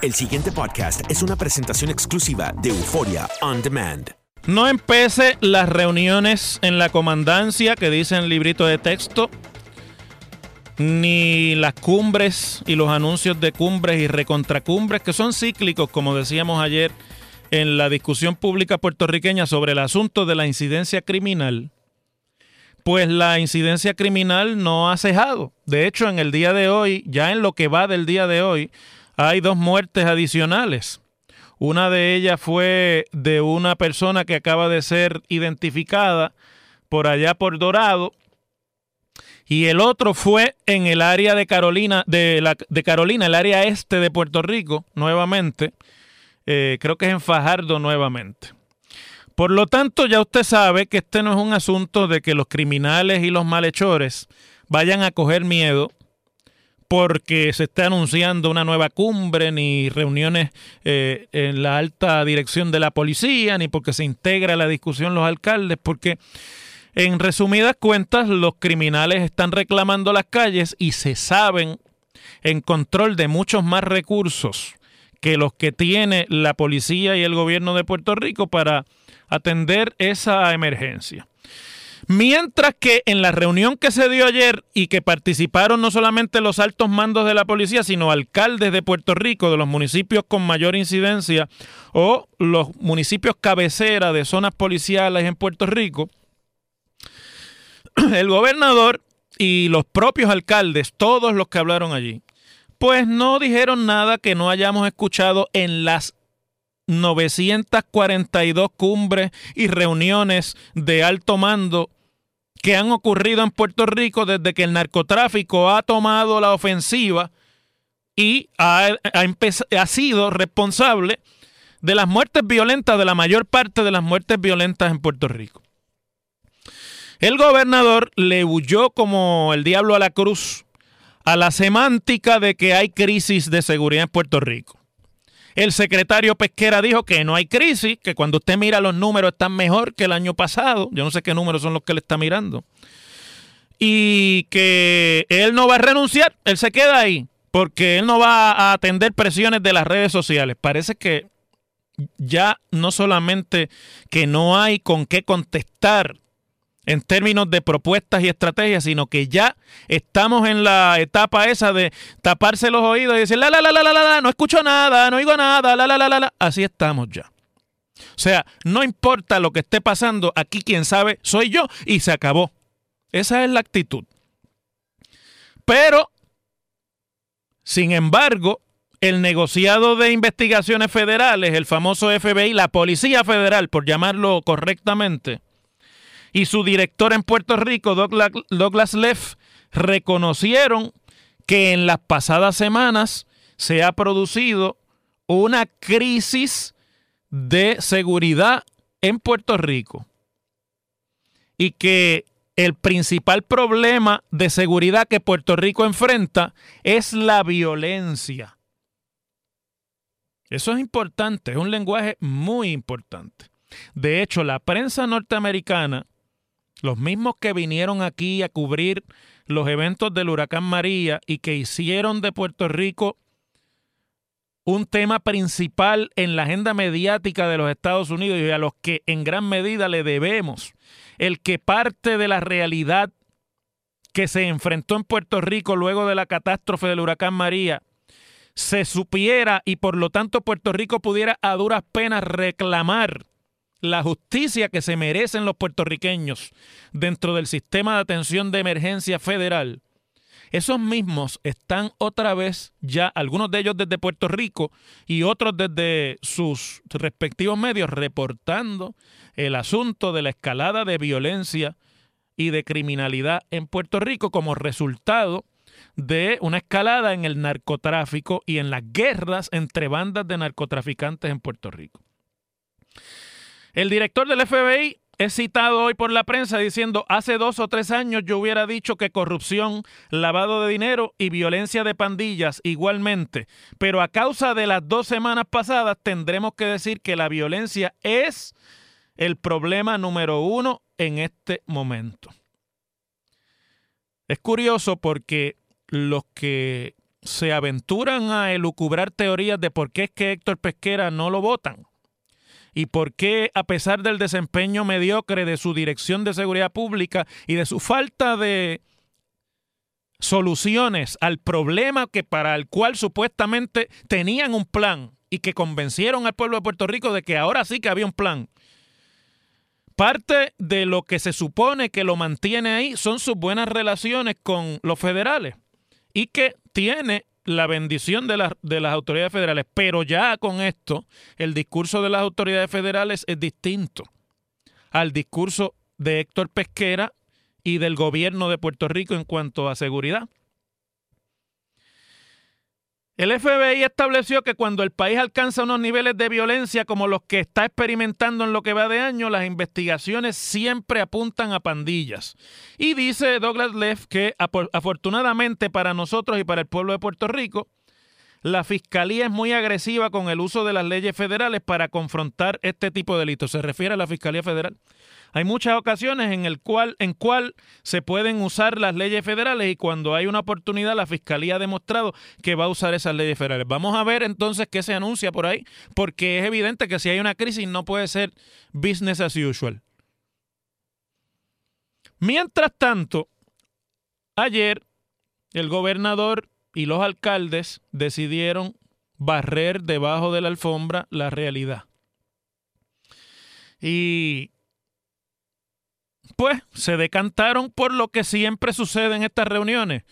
El siguiente podcast es una presentación exclusiva de Euforia On Demand. No empece las reuniones en la comandancia que dicen librito de texto, ni las cumbres y los anuncios de cumbres y recontracumbres que son cíclicos, como decíamos ayer en la discusión pública puertorriqueña sobre el asunto de la incidencia criminal. Pues la incidencia criminal no ha cejado. De hecho, en el día de hoy, ya en lo que va del día de hoy, hay dos muertes adicionales. Una de ellas fue de una persona que acaba de ser identificada por allá por Dorado. Y el otro fue en el área de Carolina, de, la, Carolina, el área este de Puerto Rico, nuevamente. Eh, creo que es en Fajardo nuevamente. Por lo tanto, ya usted sabe que este no es un asunto de que los criminales y los malhechores vayan a coger miedo porque se está anunciando una nueva cumbre, ni reuniones eh, en la alta dirección de la policía, ni porque se integra la discusión los alcaldes, porque en resumidas cuentas los criminales están reclamando las calles y se saben en control de muchos más recursos que los que tiene la policía y el gobierno de Puerto Rico para atender esa emergencia. Mientras que en la reunión que se dio ayer y que participaron no solamente los altos mandos de la policía, sino alcaldes de Puerto Rico, de los municipios con mayor incidencia o los municipios cabecera de zonas policiales en Puerto Rico, el gobernador y los propios alcaldes, todos los que hablaron allí, pues no dijeron nada que no hayamos escuchado en las 942 cumbres y reuniones de alto mando que han ocurrido en Puerto Rico desde que el narcotráfico ha tomado la ofensiva y ha, sido responsable de las muertes violentas, de la mayor parte de las muertes violentas en Puerto Rico. El gobernador le huyó como el diablo a la cruz a la semántica de que hay crisis de seguridad en Puerto Rico. El secretario Pesquera dijo que no hay crisis, que cuando usted mira los números están mejor que el año pasado. Yo no sé qué números son los que le está mirando. Y que él no va a renunciar, él se queda ahí, porque él no va a atender presiones de las redes sociales. Parece que ya no solamente que no hay con qué contestar en términos de propuestas y estrategias, sino que ya estamos en la etapa esa de taparse los oídos y decir, la, la, la, la, la, la, no escucho nada, no oigo nada, la, la, la, la, la. Así estamos ya. O sea, no importa lo que esté pasando, aquí quien sabe soy yo y se acabó. Esa es la actitud. Pero Sin embargo, el negociado de investigaciones federales, el famoso FBI, la Policía Federal, por llamarlo correctamente, y su director en Puerto Rico, Douglas Leff, reconocieron que en las pasadas semanas se ha producido una crisis de seguridad en Puerto Rico y que el principal problema de seguridad que Puerto Rico enfrenta es la violencia. Eso es importante, es un lenguaje muy importante. De hecho, la prensa norteamericana, los mismos que vinieron aquí a cubrir los eventos del huracán María y que hicieron de Puerto Rico un tema principal en la agenda mediática de los Estados Unidos y a los que en gran medida le debemos el que parte de la realidad que se enfrentó en Puerto Rico luego de la catástrofe del huracán María se supiera y por lo tanto Puerto Rico pudiera a duras penas reclamar la justicia que se merecen los puertorriqueños dentro del sistema de atención de emergencia federal, esos mismos están otra vez ya, algunos de ellos desde Puerto Rico y otros desde sus respectivos medios, reportando el asunto de la escalada de violencia y de criminalidad en Puerto Rico como resultado de una escalada en el narcotráfico y en las guerras entre bandas de narcotraficantes en Puerto Rico. El director del FBI es citado hoy por la prensa diciendo, hace dos o tres años yo hubiera dicho que corrupción, lavado de dinero y violencia de pandillas igualmente, pero a causa de las dos semanas pasadas tendremos que decir que la violencia es el problema número uno en este momento. Es curioso porque los que se aventuran a elucubrar teorías de por qué es que Héctor Pesquera no lo votan y por qué, a pesar del desempeño mediocre de su dirección de seguridad pública y de su falta de soluciones al problema que para el cual supuestamente tenían un plan y que convencieron al pueblo de Puerto Rico de que ahora sí que había un plan. Parte de lo que se supone que lo mantiene ahí son sus buenas relaciones con los federales y que tiene la bendición de, de, las autoridades federales. Pero ya con esto, el discurso de las autoridades federales es distinto al discurso de Héctor Pesquera y del gobierno de Puerto Rico en cuanto a seguridad. El FBI estableció que cuando el país alcanza unos niveles de violencia como los que está experimentando en lo que va de año, las investigaciones siempre apuntan a pandillas. Y dice Douglas Leff que afortunadamente para nosotros y para el pueblo de Puerto Rico, la fiscalía es muy agresiva con el uso de las leyes federales para confrontar este tipo de delitos. Se refiere a la Fiscalía Federal. Hay muchas ocasiones en el cual en cual se pueden usar las leyes federales y cuando hay una oportunidad la fiscalía ha demostrado que va a usar esas leyes federales. Vamos a ver entonces qué se anuncia por ahí, porque es evidente que si hay una crisis no puede ser business as usual. Mientras tanto, ayer el gobernador y los alcaldes decidieron barrer debajo de la alfombra la realidad. Y pues se decantaron por lo que siempre sucede en estas reuniones.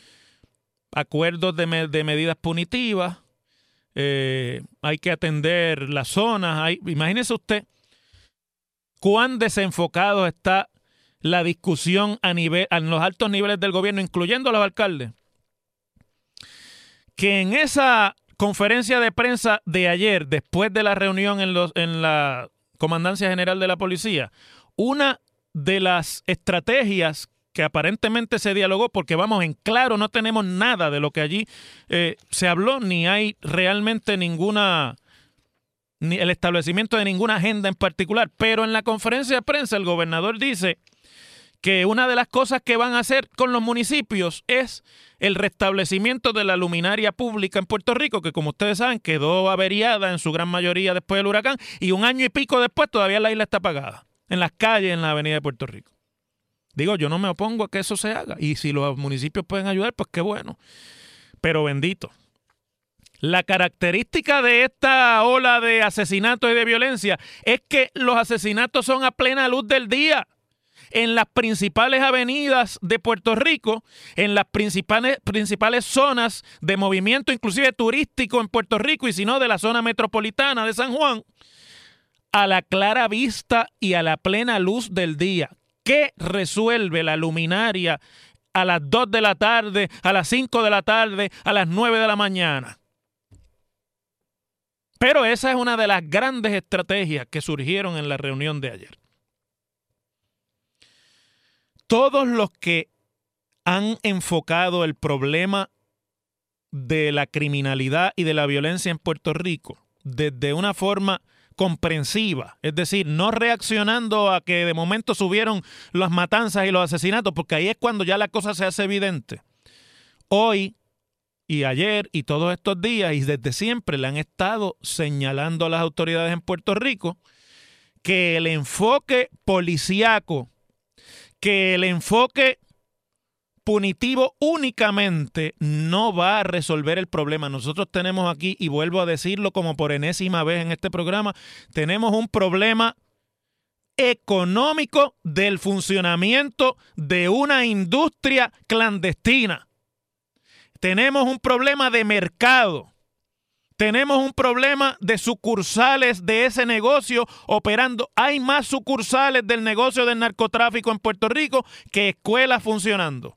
Acuerdos de, medidas punitivas, eh, hay que atender las zonas. Imagínese usted cuán desenfocado está la discusión a, nivel, los altos niveles del gobierno, incluyendo a los alcaldes. Que en esa conferencia de prensa de ayer, después de la reunión en, en la Comandancia General de la Policía, una de las estrategias que aparentemente se dialogó, porque vamos, en claro, no tenemos nada de lo que allí eh, se habló, ni hay realmente ninguna, ni el establecimiento de ninguna agenda en particular. Pero en la conferencia de prensa el gobernador dice que una de las cosas que van a hacer con los municipios es el restablecimiento de la luminaria pública en Puerto Rico, que como ustedes saben quedó averiada en su gran mayoría después del huracán, y un año y pico después todavía la isla está apagada en las calles en la avenida de Puerto Rico. Digo, yo no me opongo a que eso se haga. Y si los municipios pueden ayudar, pues qué bueno. Pero bendito. La característica de esta ola de asesinatos y de violencia es que los asesinatos son a plena luz del día. en las principales avenidas de Puerto Rico, en las principales, principales zonas de movimiento, inclusive turístico en Puerto Rico y si no de la zona metropolitana de San Juan, a la clara vista y a la plena luz del día. ¿Qué resuelve la luminaria a las 2 de la tarde, a las 5 de la tarde, a las 9 de la mañana? Pero esa es una de las grandes estrategias que surgieron en la reunión de ayer. Todos los que han enfocado el problema de la criminalidad y de la violencia en Puerto Rico desde una forma comprensiva, es decir, no reaccionando a que de momento subieron las matanzas y los asesinatos, porque ahí es cuando ya la cosa se hace evidente. Hoy y ayer y todos estos días y desde siempre le han estado señalando a las autoridades en Puerto Rico que el enfoque policíaco, que el enfoque punitivo únicamente no va a resolver el problema. Nosotros tenemos aquí, y vuelvo a decirlo como por enésima vez en este programa, tenemos un problema económico del funcionamiento de una industria clandestina. Tenemos un problema de mercado. Tenemos un problema de sucursales de ese negocio operando. Hay más sucursales del negocio del narcotráfico en Puerto Rico que escuelas funcionando.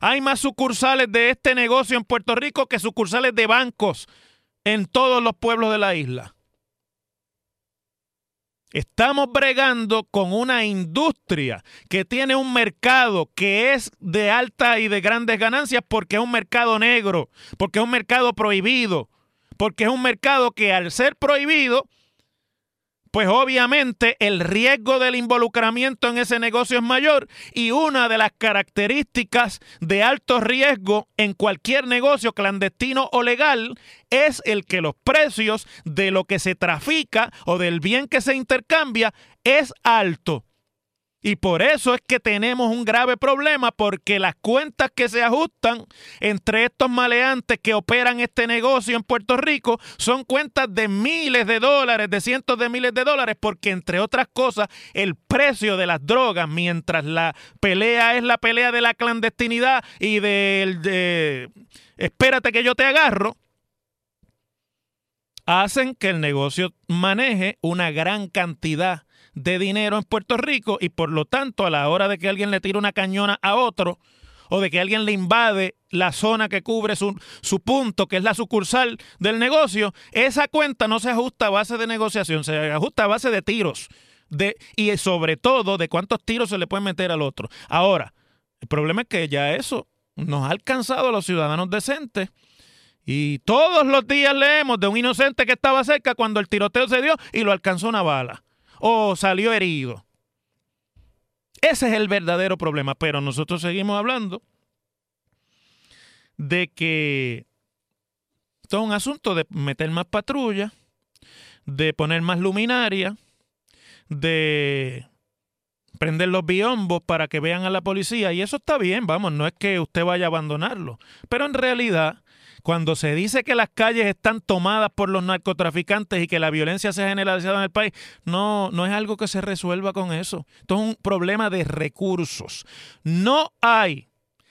Hay más sucursales de este negocio en Puerto Rico que sucursales de bancos en todos los pueblos de la isla. Estamos bregando con una industria que tiene un mercado que es de alta y de grandes ganancias porque es un mercado negro, porque es un mercado prohibido, porque es un mercado que al ser prohibido pues obviamente el riesgo del involucramiento en ese negocio es mayor y una de las características de alto riesgo en cualquier negocio clandestino o legal es el que los precios de lo que se trafica o del bien que se intercambia es alto. Y por eso es que tenemos un grave problema, porque las cuentas que se ajustan entre estos maleantes que operan este negocio en Puerto Rico son cuentas de miles de dólares, de cientos de miles de dólares, porque entre otras cosas el precio de las drogas, mientras la pelea es la pelea de la clandestinidad y del de, espérate que yo te agarro, hacen que el negocio maneje una gran cantidad de dinero en Puerto Rico y por lo tanto a la hora de que alguien le tire una cañona a otro o de que alguien le invade la zona que cubre su, su, punto, que es la sucursal del negocio, esa cuenta no se ajusta a base de negociación, se ajusta a base de tiros. De, y sobre todo de cuántos tiros se le puede meter al otro. Ahora, el problema es que ya eso nos ha alcanzado a los ciudadanos decentes. Y todos los días leemos de un inocente que estaba cerca cuando el tiroteo se dio y lo alcanzó una bala o salió herido. Ese es el verdadero problema, pero nosotros seguimos hablando de que todo es un asunto de meter más patrulla, de poner más luminaria, de prender los biombos para que vean a la policía y eso está bien, vamos, no es que usted vaya a abandonarlo, pero en realidad cuando se dice que las calles están tomadas por los narcotraficantes y que la violencia se ha generalizado en el país, no, no es algo que se resuelva con eso. Esto es un problema de recursos. No hay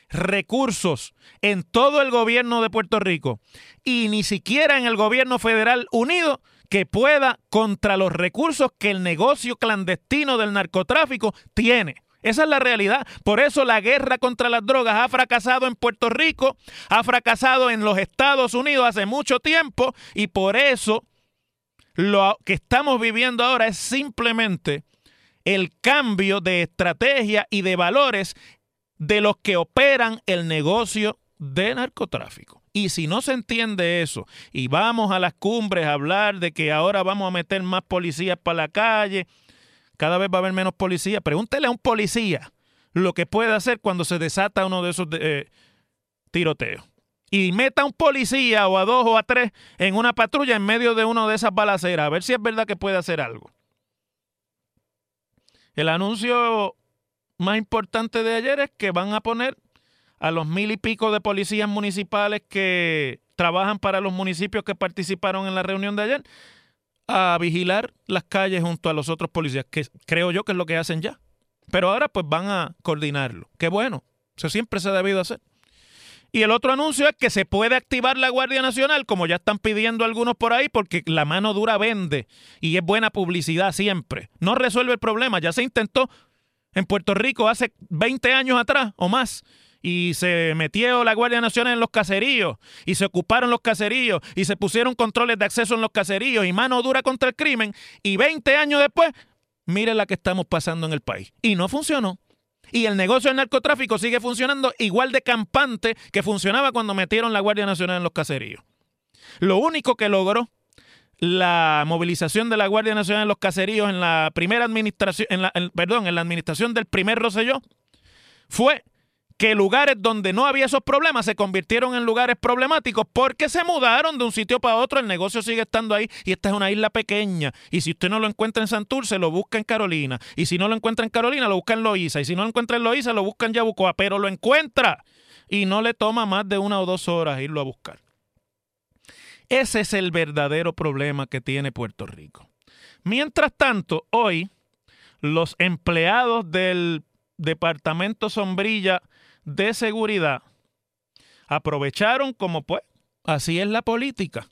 recursos en todo el gobierno de Puerto Rico y ni siquiera en el gobierno federal unido que pueda contra los recursos que el negocio clandestino del narcotráfico tiene. Esa es la realidad. Por eso la guerra contra las drogas ha fracasado en Puerto Rico, ha fracasado en los Estados Unidos hace mucho tiempo y por eso lo que estamos viviendo ahora es simplemente el cambio de estrategia y de valores de los que operan el negocio de narcotráfico. Y si no se entiende eso y vamos a las cumbres a hablar de que ahora vamos a meter más policías para la calle, cada vez va a haber menos policías. Pregúntele a un policía lo que puede hacer cuando se desata uno de esos eh, tiroteos. Y meta a un policía o a dos o a tres en una patrulla en medio de una de esas balaceras, a ver si es verdad que puede hacer algo. El anuncio más importante de ayer es que van a poner a los mil y pico de policías municipales que trabajan para los municipios que participaron en la reunión de ayer a vigilar las calles junto a los otros policías, que creo yo que es lo que hacen ya. Pero ahora pues van a coordinarlo. Qué bueno. Eso siempre se ha debido hacer. Y el otro anuncio es que se puede activar la Guardia Nacional, como ya están pidiendo algunos por ahí, porque la mano dura vende y es buena publicidad siempre. No resuelve el problema. Ya se intentó en Puerto Rico hace 20 años atrás o más. Y se metió la Guardia Nacional en los caseríos y se ocuparon los caseríos y se pusieron controles de acceso en los caseríos y mano dura contra el crimen. Y 20 años después, mire la que estamos pasando en el país. Y no funcionó. Y el negocio del narcotráfico sigue funcionando igual de campante que funcionaba cuando metieron la Guardia Nacional en los caseríos. Lo único que logró la movilización de la Guardia Nacional en los caseríos en la primera administración, en la, perdón, en la administración del primer Roselló, fue que lugares donde no había esos problemas se convirtieron en lugares problemáticos porque se mudaron de un sitio para otro, el negocio sigue estando ahí y esta es una isla pequeña y si usted no lo encuentra en Santurce lo busca en Carolina y si no lo encuentra en Carolina lo busca en Loíza y si no lo encuentra en Loíza lo busca en Yabucoa, pero lo encuentra y no le toma más de una o dos horas irlo a buscar. Ese es el verdadero problema que tiene Puerto Rico. Mientras tanto, hoy los empleados del Departamento Sombrilla de seguridad aprovecharon como pues, así es la política.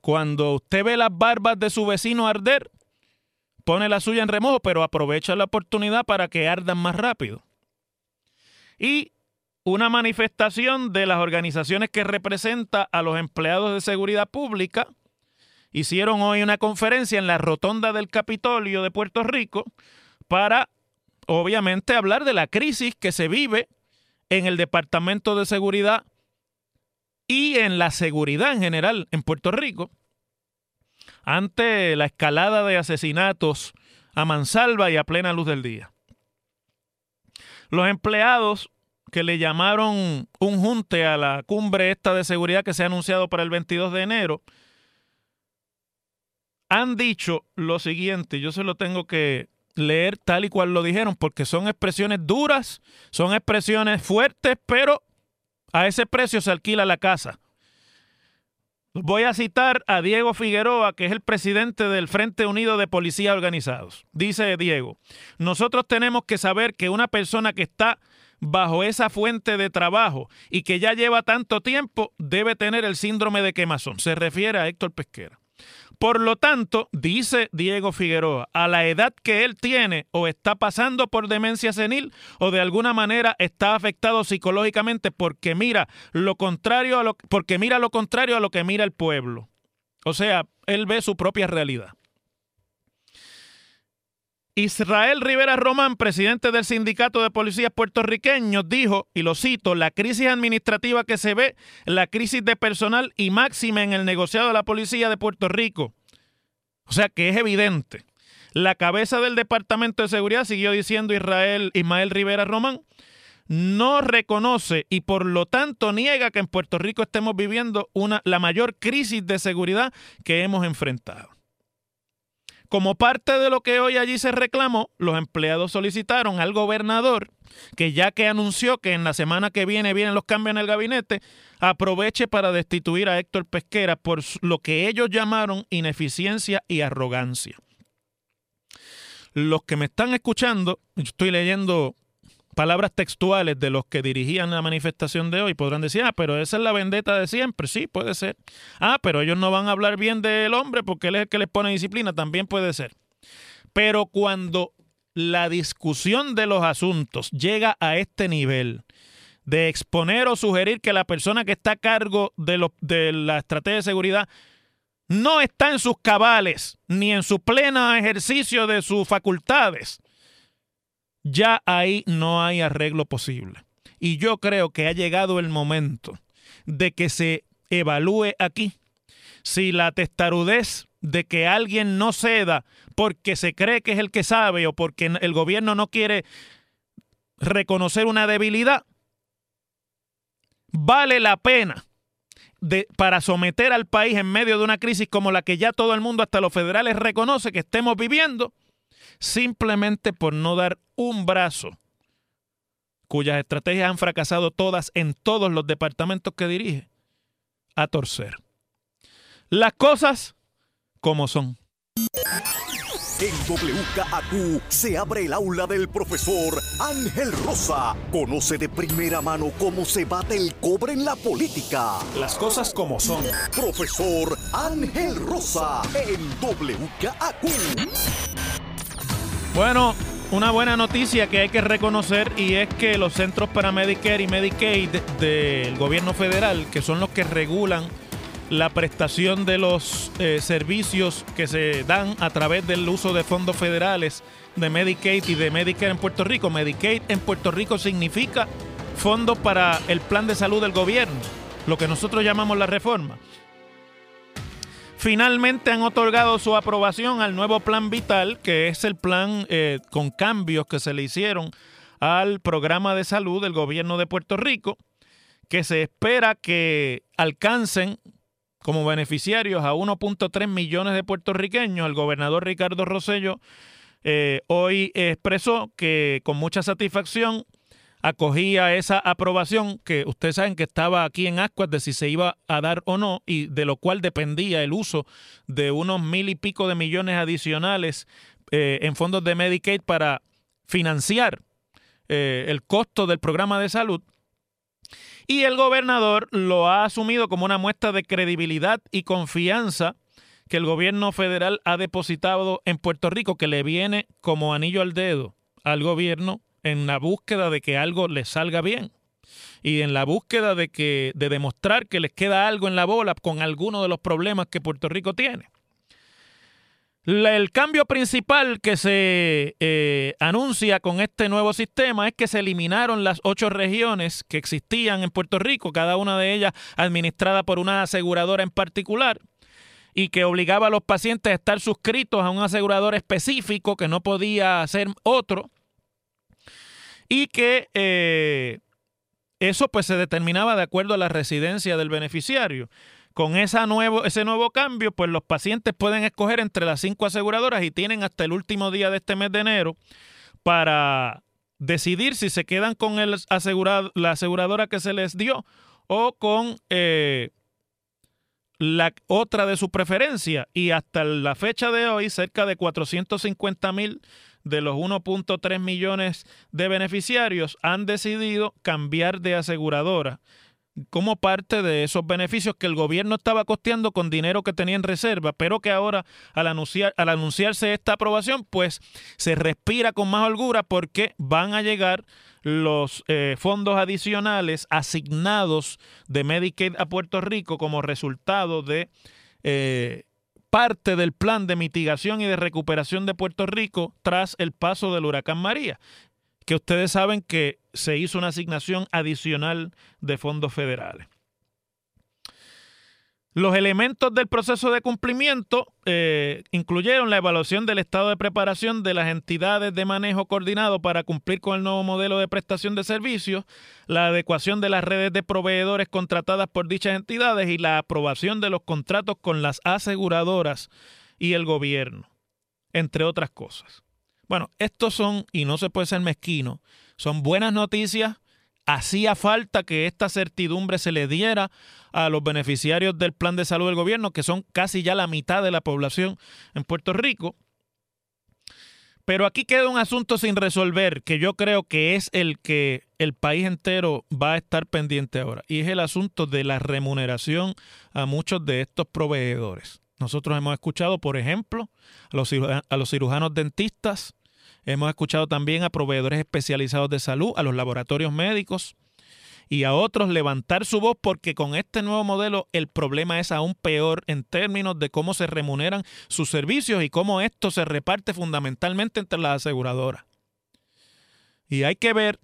Cuando usted ve las barbas de su vecino arder, pone la suya en remojo, pero aprovecha la oportunidad para que ardan más rápido. Y una manifestación de las organizaciones que representa a los empleados de seguridad pública hicieron hoy una conferencia en la rotonda del Capitolio de Puerto Rico para obviamente hablar de la crisis que se vive en el Departamento de Seguridad y en la seguridad en general en Puerto Rico ante la escalada de asesinatos a mansalva y a plena luz del día. Los empleados que le llamaron un junte a la cumbre esta de seguridad que se ha anunciado para el 22 de enero, han dicho lo siguiente, yo se lo tengo que leer tal y cual lo dijeron, porque son expresiones duras, son expresiones fuertes, pero a ese precio se alquila la casa. Voy a citar a Diego Figueroa, que es el presidente del Frente Unido de Policías Organizados. Dice Diego, nosotros tenemos que saber que una persona que está bajo esa fuente de trabajo y que ya lleva tanto tiempo debe tener el síndrome de quemazón. Se refiere a Héctor Pesquera. Por lo tanto, dice Diego Figueroa, a la edad que él tiene o está pasando por demencia senil o de alguna manera está afectado psicológicamente porque mira lo contrario a lo porque mira lo contrario a lo que mira el pueblo. O sea, él ve su propia realidad. Israel Rivera Román, presidente del Sindicato de Policías Puertorriqueños, dijo, y lo cito, la crisis administrativa que se ve, la crisis de personal y máxima en el negociado de la Policía de Puerto Rico. O sea que es evidente. La cabeza del Departamento de Seguridad, siguió diciendo Israel Ismael Rivera Román, no reconoce y por lo tanto niega que en Puerto Rico estemos viviendo una, la mayor crisis de seguridad que hemos enfrentado. Como parte de lo que hoy allí se reclamó, los empleados solicitaron al gobernador que ya que anunció que en la semana que viene vienen los cambios en el gabinete, aproveche para destituir a Héctor Pesquera por lo que ellos llamaron ineficiencia y arrogancia. Los que me están escuchando, estoy leyendo palabras textuales de los que dirigían la manifestación de hoy podrán decir, ah, pero esa es la vendetta de siempre. Sí, puede ser. Ah, pero ellos no van a hablar bien del hombre porque él es el que les pone disciplina. También puede ser. Pero cuando la discusión de los asuntos llega a este nivel de exponer o sugerir que la persona que está a cargo de, de la estrategia de seguridad no está en sus cabales ni en su pleno ejercicio de sus facultades, ya ahí no hay arreglo posible. Y yo creo que ha llegado el momento de que se evalúe aquí si la testarudez de que alguien no ceda porque se cree que es el que sabe o porque el gobierno no quiere reconocer una debilidad, vale la pena de, para someter al país en medio de una crisis como la que ya todo el mundo, hasta los federales, reconoce que estemos viviendo simplemente por no dar un brazo, cuyas estrategias han fracasado todas en todos los departamentos que dirige, a torcer. Las cosas como son. En WKAQ se abre el aula del profesor Ángel Rosa. Conoce de primera mano cómo se bate el cobre en la política. Las cosas como son. Profesor Ángel Rosa en WKAQ. Bueno, una buena noticia que hay que reconocer y es que los centros para Medicare y Medicaid del gobierno federal, que son los que regulan la prestación de los eh, servicios que se dan a través del uso de fondos federales de Medicaid y de Medicare en Puerto Rico. Medicaid en Puerto Rico significa fondos para el plan de salud del gobierno, lo que nosotros llamamos la reforma. Finalmente han otorgado su aprobación al nuevo plan vital, que es el plan eh, con cambios que se le hicieron al programa de salud del gobierno de Puerto Rico, que se espera que alcancen como beneficiarios a 1.3 millones de puertorriqueños. El gobernador Ricardo Rosello eh, hoy expresó que con mucha satisfacción acogía esa aprobación que ustedes saben que estaba aquí en Ascuas de si se iba a dar o no y de lo cual dependía el uso de unos mil y pico de millones adicionales eh, en fondos de Medicaid para financiar eh, el costo del programa de salud. Y el gobernador lo ha asumido como una muestra de credibilidad y confianza que el gobierno federal ha depositado en Puerto Rico, que le viene como anillo al dedo al gobierno en la búsqueda de que algo le salga bien y en la búsqueda de que de demostrar que les queda algo en la bola con alguno de los problemas que Puerto Rico tiene. El cambio principal que se eh, anuncia con este nuevo sistema es que se eliminaron las ocho regiones que existían en Puerto Rico, cada una de ellas administrada por una aseguradora en particular, y que obligaba a los pacientes a estar suscritos a un asegurador específico que no podía ser otro, y que eh, eso pues se determinaba de acuerdo a la residencia del beneficiario. Con esa nuevo, ese nuevo cambio, pues los pacientes pueden escoger entre las cinco aseguradoras y tienen hasta el último día de este mes de enero para decidir si se quedan con el asegurado, la aseguradora que se les dio o con eh, la otra de su preferencia. Y hasta la fecha de hoy, cerca de 450 mil de los 1.3 millones de beneficiarios han decidido cambiar de aseguradora como parte de esos beneficios que el gobierno estaba costeando con dinero que tenía en reserva, pero que ahora al, anunciar, al anunciarse esta aprobación, pues se respira con más holgura porque van a llegar los eh, fondos adicionales asignados de Medicaid a Puerto Rico como resultado de eh, parte del plan de mitigación y de recuperación de Puerto Rico tras el paso del huracán María que ustedes saben que se hizo una asignación adicional de fondos federales. Los elementos del proceso de cumplimiento eh, incluyeron la evaluación del estado de preparación de las entidades de manejo coordinado para cumplir con el nuevo modelo de prestación de servicios, la adecuación de las redes de proveedores contratadas por dichas entidades y la aprobación de los contratos con las aseguradoras y el gobierno, entre otras cosas. Bueno, estos son, y no se puede ser mezquino, son buenas noticias. Hacía falta que esta certidumbre se le diera a los beneficiarios del plan de salud del gobierno, que son casi ya la mitad de la población en Puerto Rico. Pero aquí queda un asunto sin resolver, que yo creo que es el que el país entero va a estar pendiente ahora, y es el asunto de la remuneración a muchos de estos proveedores. Nosotros hemos escuchado, por ejemplo, a los, cirujanos dentistas, hemos escuchado también a proveedores especializados de salud, a los laboratorios médicos y a otros levantar su voz porque con este nuevo modelo el problema es aún peor en términos de cómo se remuneran sus servicios y cómo esto se reparte fundamentalmente entre las aseguradoras. Y hay que ver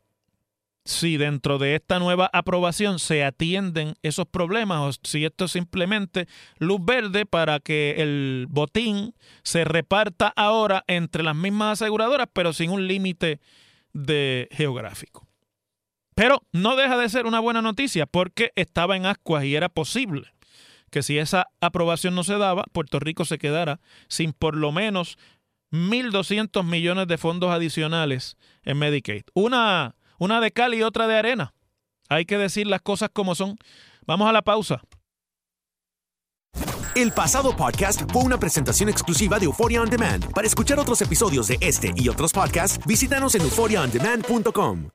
si dentro de esta nueva aprobación se atienden esos problemas o si esto es simplemente luz verde para que el botín se reparta ahora entre las mismas aseguradoras, pero sin un límite de geográfico. Pero no deja de ser una buena noticia porque estaba en ascuas y era posible que si esa aprobación no se daba, Puerto Rico se quedara sin por lo menos 1.200 millones de fondos adicionales en Medicaid. Una una de cal y otra de arena. Hay que decir las cosas como son. Vamos a la pausa. El pasado podcast fue una presentación exclusiva de Euphoria On Demand. Para escuchar otros episodios de este y otros podcasts, visítanos en euphoriaondemand.com.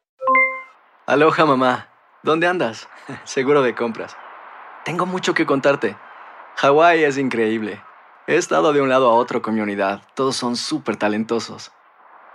Aloha mamá, ¿dónde andas? Seguro de compras. Tengo mucho que contarte. Hawái es increíble. He estado de un lado a otro con mi unidad. Todos son súper talentosos.